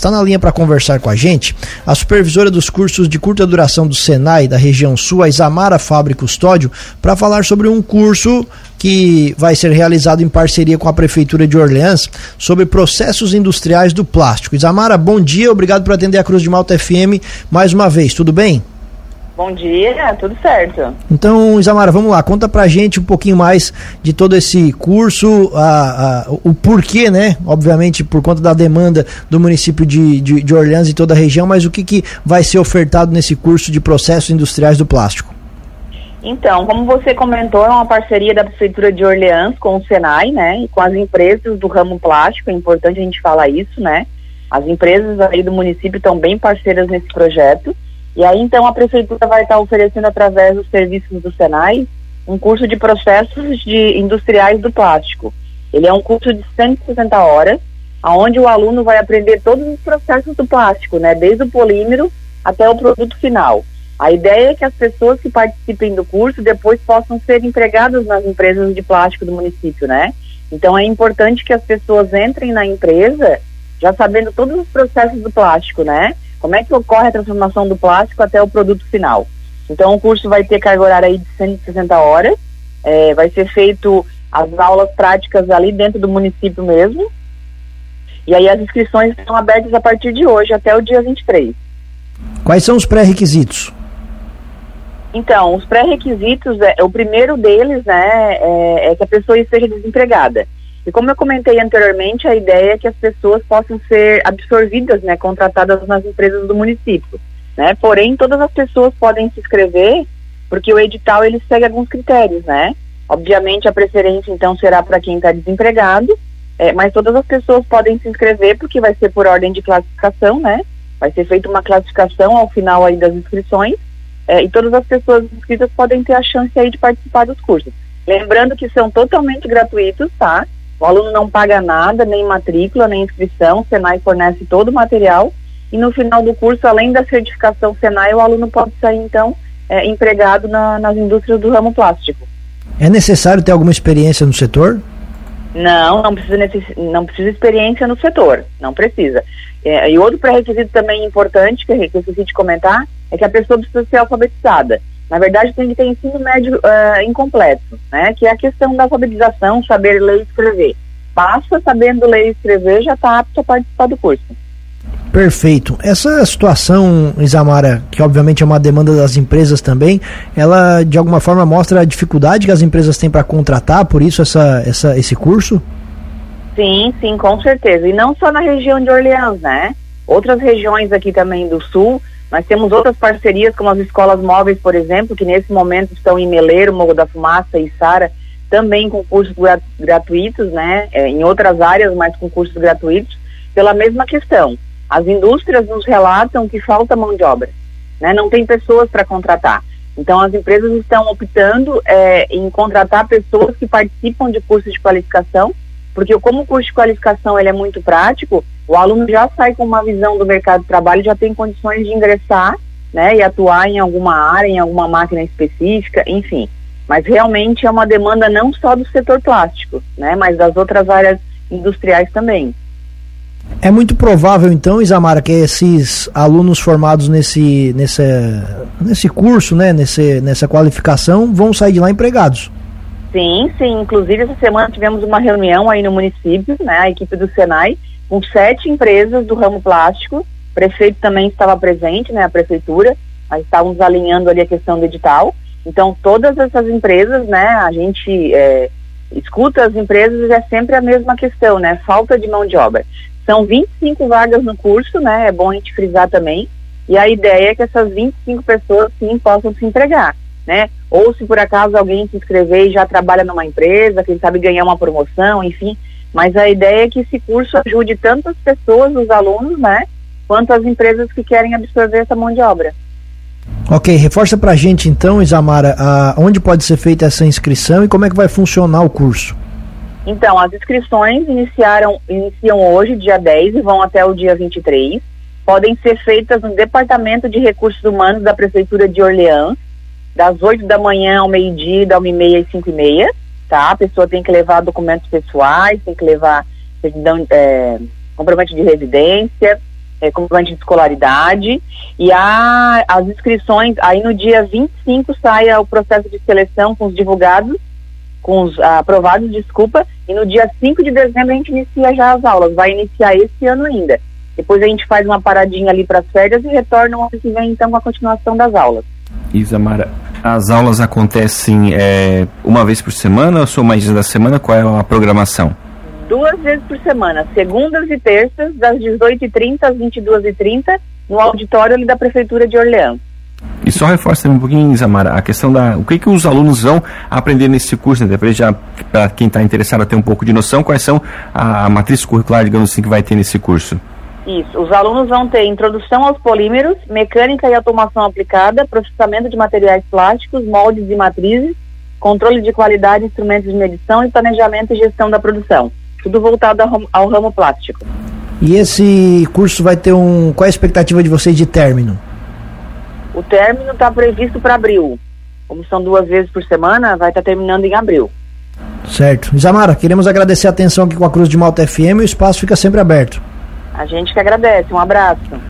Está na linha para conversar com a gente a supervisora dos cursos de curta duração do Senai da região sul, a Isamara Fabre Custódio, para falar sobre um curso que vai ser realizado em parceria com a Prefeitura de Orleans sobre processos industriais do plástico. Isamara, bom dia, obrigado por atender a Cruz de Malta FM mais uma vez, tudo bem? Bom dia, tudo certo. Então, Isamara, vamos lá, conta pra gente um pouquinho mais de todo esse curso, a, a, o porquê, né? Obviamente, por conta da demanda do município de, de, de Orleans e toda a região, mas o que, que vai ser ofertado nesse curso de processos industriais do plástico? Então, como você comentou, é uma parceria da Prefeitura de Orleans com o Senai, né? E com as empresas do ramo plástico, é importante a gente falar isso, né? As empresas aí do município estão bem parceiras nesse projeto. E aí, então, a prefeitura vai estar oferecendo, através dos serviços do Senai, um curso de processos de industriais do plástico. Ele é um curso de 160 horas, onde o aluno vai aprender todos os processos do plástico, né, desde o polímero até o produto final. A ideia é que as pessoas que participem do curso depois possam ser empregadas nas empresas de plástico do município, né? Então é importante que as pessoas entrem na empresa já sabendo todos os processos do plástico, né? Como é que ocorre a transformação do plástico até o produto final? Então, o curso vai ter carga horária aí de 160 horas, é, vai ser feito as aulas práticas ali dentro do município mesmo, e aí as inscrições estão abertas a partir de hoje até o dia 23. Quais são os pré-requisitos? Então, os pré-requisitos, é, o primeiro deles, né, é, é que a pessoa esteja desempregada. E como eu comentei anteriormente, a ideia é que as pessoas possam ser absorvidas, né, contratadas nas empresas do município, né? Porém, todas as pessoas podem se inscrever, porque o edital ele segue alguns critérios, né? Obviamente a preferência então será para quem está desempregado, é, mas todas as pessoas podem se inscrever porque vai ser por ordem de classificação, né? Vai ser feita uma classificação ao final aí das inscrições é, e todas as pessoas inscritas podem ter a chance aí de participar dos cursos. Lembrando que são totalmente gratuitos, tá? O aluno não paga nada, nem matrícula, nem inscrição, o Senai fornece todo o material e no final do curso, além da certificação Senai, o aluno pode sair então é, empregado na, nas indústrias do ramo plástico. É necessário ter alguma experiência no setor? Não, não precisa, não precisa experiência no setor, não precisa. É, e outro pré-requisito também importante, que eu esqueci de comentar, é que a pessoa precisa ser alfabetizada. Na verdade, tem que ter ensino médio uh, incompleto, né? Que é a questão da alfabetização, saber ler e escrever. Basta sabendo ler e escrever, já está apto a participar do curso. Perfeito. Essa situação, Isamara, que obviamente é uma demanda das empresas também, ela de alguma forma mostra a dificuldade que as empresas têm para contratar, por isso essa, essa, esse curso? Sim, sim, com certeza. E não só na região de Orleans, né? Outras regiões aqui também do sul nós temos outras parcerias, como as escolas móveis, por exemplo, que nesse momento estão em Meleiro, Morro da Fumaça e Sara, também com cursos gratuitos, né, é, em outras áreas, mas com cursos gratuitos, pela mesma questão. As indústrias nos relatam que falta mão de obra, né, não tem pessoas para contratar. Então, as empresas estão optando é, em contratar pessoas que participam de cursos de qualificação, porque como o curso de qualificação ele é muito prático, o aluno já sai com uma visão do mercado de trabalho, já tem condições de ingressar, né, e atuar em alguma área, em alguma máquina específica, enfim. Mas realmente é uma demanda não só do setor plástico, né, mas das outras áreas industriais também. É muito provável, então, Isamara, que esses alunos formados nesse, nesse, nesse curso, né, nesse, nessa qualificação, vão sair de lá empregados. Sim, sim. Inclusive, essa semana tivemos uma reunião aí no município, né, a equipe do Senai, com sete empresas do ramo plástico. O prefeito também estava presente, né, a prefeitura, nós estávamos alinhando ali a questão do edital. Então, todas essas empresas, né, a gente é, escuta as empresas e é sempre a mesma questão, né, falta de mão de obra. São 25 vagas no curso, né, é bom a gente frisar também, e a ideia é que essas 25 pessoas, sim, possam se empregar, né, ou se por acaso alguém se inscrever e já trabalha numa empresa, quem sabe ganhar uma promoção, enfim, mas a ideia é que esse curso ajude tanto as pessoas, os alunos, né, quanto as empresas que querem absorver essa mão de obra. Ok, reforça para a gente então, Isamara, a, onde pode ser feita essa inscrição e como é que vai funcionar o curso? Então, as inscrições iniciaram, iniciam hoje, dia 10, e vão até o dia 23. Podem ser feitas no Departamento de Recursos Humanos da Prefeitura de Orleans, das 8 da manhã ao meio-dia, da 1h30 e 5h30 tá? A pessoa tem que levar documentos pessoais, tem que levar é, comprovante de residência, é, comprovante de escolaridade e a, as inscrições, aí no dia 25 sai o processo de seleção com os divulgados, com os ah, aprovados, desculpa, e no dia 5 de dezembro a gente inicia já as aulas, vai iniciar esse ano ainda. Depois a gente faz uma paradinha ali para as férias e retorna o ano que vem então com a continuação das aulas. Isamara, as aulas acontecem é, uma vez por semana ou são mais dias da semana? Qual é a programação? Duas vezes por semana, segundas e terças, das 18h30 às 22h30, no auditório ali da Prefeitura de Orleans. E só reforça um pouquinho, Isamara, a questão da. O que, que os alunos vão aprender nesse curso, né? Depois já, para quem está interessado ter um pouco de noção, quais são a, a matriz curricular, digamos assim, que vai ter nesse curso? Isso. Os alunos vão ter introdução aos polímeros, mecânica e automação aplicada, processamento de materiais plásticos, moldes e matrizes, controle de qualidade, instrumentos de medição e planejamento e gestão da produção. Tudo voltado ao, ao ramo plástico. E esse curso vai ter um. Qual é a expectativa de vocês de término? O término está previsto para abril. Como são duas vezes por semana, vai estar tá terminando em abril. Certo. Isamara, queremos agradecer a atenção aqui com a Cruz de Malta FM e o espaço fica sempre aberto. A gente que agradece. Um abraço.